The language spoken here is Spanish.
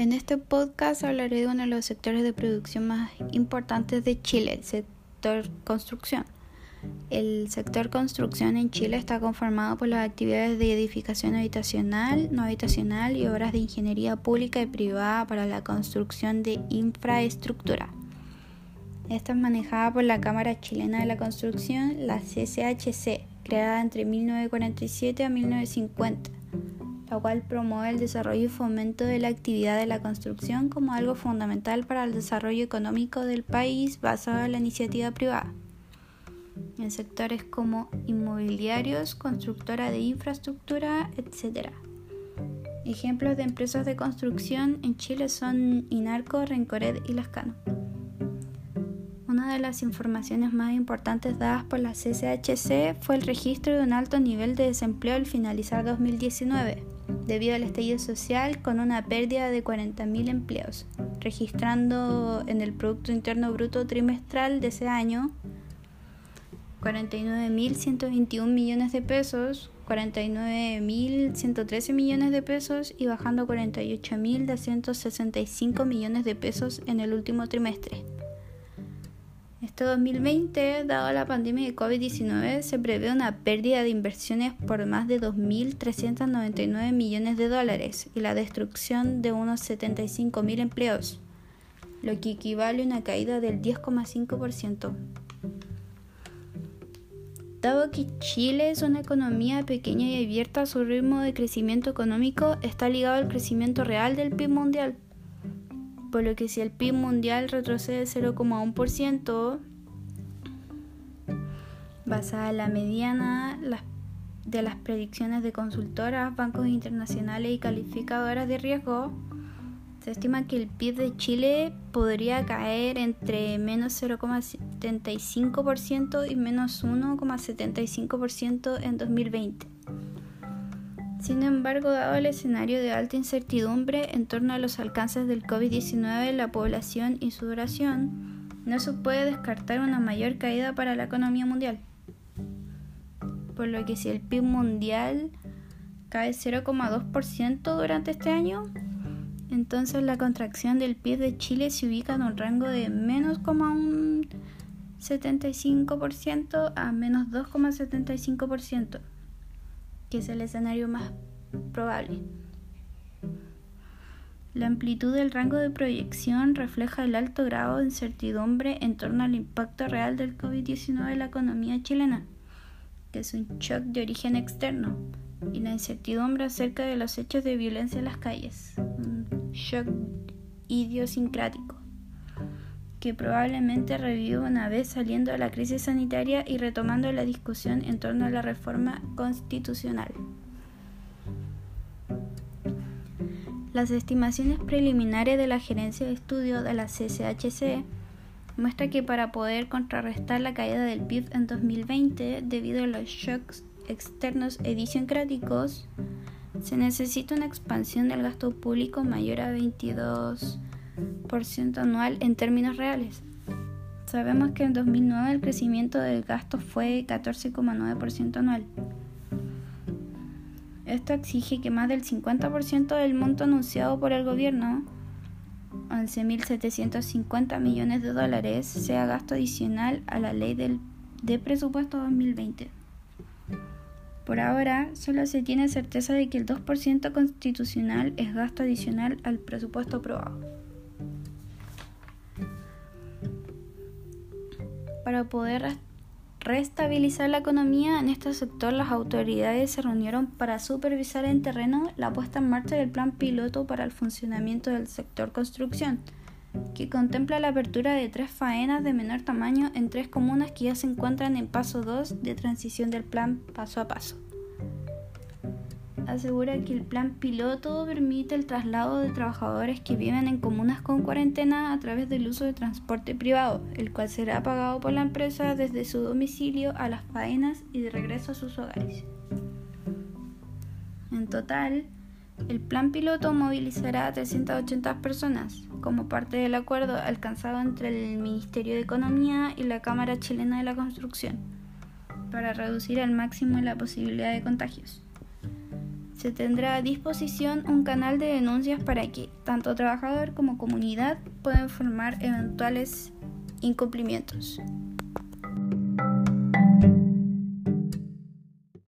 En este podcast hablaré de uno de los sectores de producción más importantes de Chile, el sector construcción. El sector construcción en Chile está conformado por las actividades de edificación habitacional, no habitacional y obras de ingeniería pública y privada para la construcción de infraestructura. Esta es manejada por la Cámara Chilena de la Construcción, la CCHC, creada entre 1947 a 1950 la cual promueve el desarrollo y fomento de la actividad de la construcción como algo fundamental para el desarrollo económico del país basado en la iniciativa privada. En sectores como inmobiliarios, constructora de infraestructura, etc. Ejemplos de empresas de construcción en Chile son Inarco, Rencoret y Lascano. Una de las informaciones más importantes dadas por la CCHC fue el registro de un alto nivel de desempleo al finalizar 2019 debido al estallido social con una pérdida de 40.000 empleos, registrando en el Producto Interno Bruto trimestral de ese año 49.121 millones de pesos, 49.113 millones de pesos y bajando 48.265 millones de pesos en el último trimestre. Este 2020, dado la pandemia de COVID-19, se prevé una pérdida de inversiones por más de 2.399 millones de dólares y la destrucción de unos 75.000 empleos, lo que equivale a una caída del 10,5%. Dado que Chile es una economía pequeña y abierta, su ritmo de crecimiento económico está ligado al crecimiento real del PIB mundial por lo que si el PIB mundial retrocede 0,1%, basada en la mediana de las predicciones de consultoras, bancos internacionales y calificadoras de riesgo, se estima que el PIB de Chile podría caer entre menos 0,75% y menos 1,75% en 2020. Sin embargo, dado el escenario de alta incertidumbre en torno a los alcances del COVID-19 en la población y su duración, no se puede descartar una mayor caída para la economía mundial. Por lo que si el PIB mundial cae 0,2% durante este año, entonces la contracción del PIB de Chile se ubica en un rango de menos 0,75% a menos 2,75% que es el escenario más probable. La amplitud del rango de proyección refleja el alto grado de incertidumbre en torno al impacto real del COVID-19 en la economía chilena, que es un shock de origen externo, y la incertidumbre acerca de los hechos de violencia en las calles, un shock idiosincrático que probablemente revive una vez saliendo de la crisis sanitaria y retomando la discusión en torno a la reforma constitucional. Las estimaciones preliminares de la Gerencia de Estudio de la CCHC muestran que para poder contrarrestar la caída del PIB en 2020 debido a los shocks externos idiosincráticos, se necesita una expansión del gasto público mayor a 22 anual en términos reales. Sabemos que en 2009 el crecimiento del gasto fue 14,9% anual. Esto exige que más del 50% del monto anunciado por el gobierno, 11.750 millones de dólares, sea gasto adicional a la ley del, de presupuesto 2020. Por ahora, solo se tiene certeza de que el 2% constitucional es gasto adicional al presupuesto aprobado. Para poder restabilizar la economía en este sector, las autoridades se reunieron para supervisar en terreno la puesta en marcha del plan piloto para el funcionamiento del sector construcción, que contempla la apertura de tres faenas de menor tamaño en tres comunas que ya se encuentran en paso 2 de transición del plan paso a paso asegura que el plan piloto permite el traslado de trabajadores que viven en comunas con cuarentena a través del uso de transporte privado, el cual será pagado por la empresa desde su domicilio a las faenas y de regreso a sus hogares. En total, el plan piloto movilizará a 380 personas como parte del acuerdo alcanzado entre el Ministerio de Economía y la Cámara Chilena de la Construcción para reducir al máximo la posibilidad de contagios. Se tendrá a disposición un canal de denuncias para que tanto trabajador como comunidad puedan informar eventuales incumplimientos.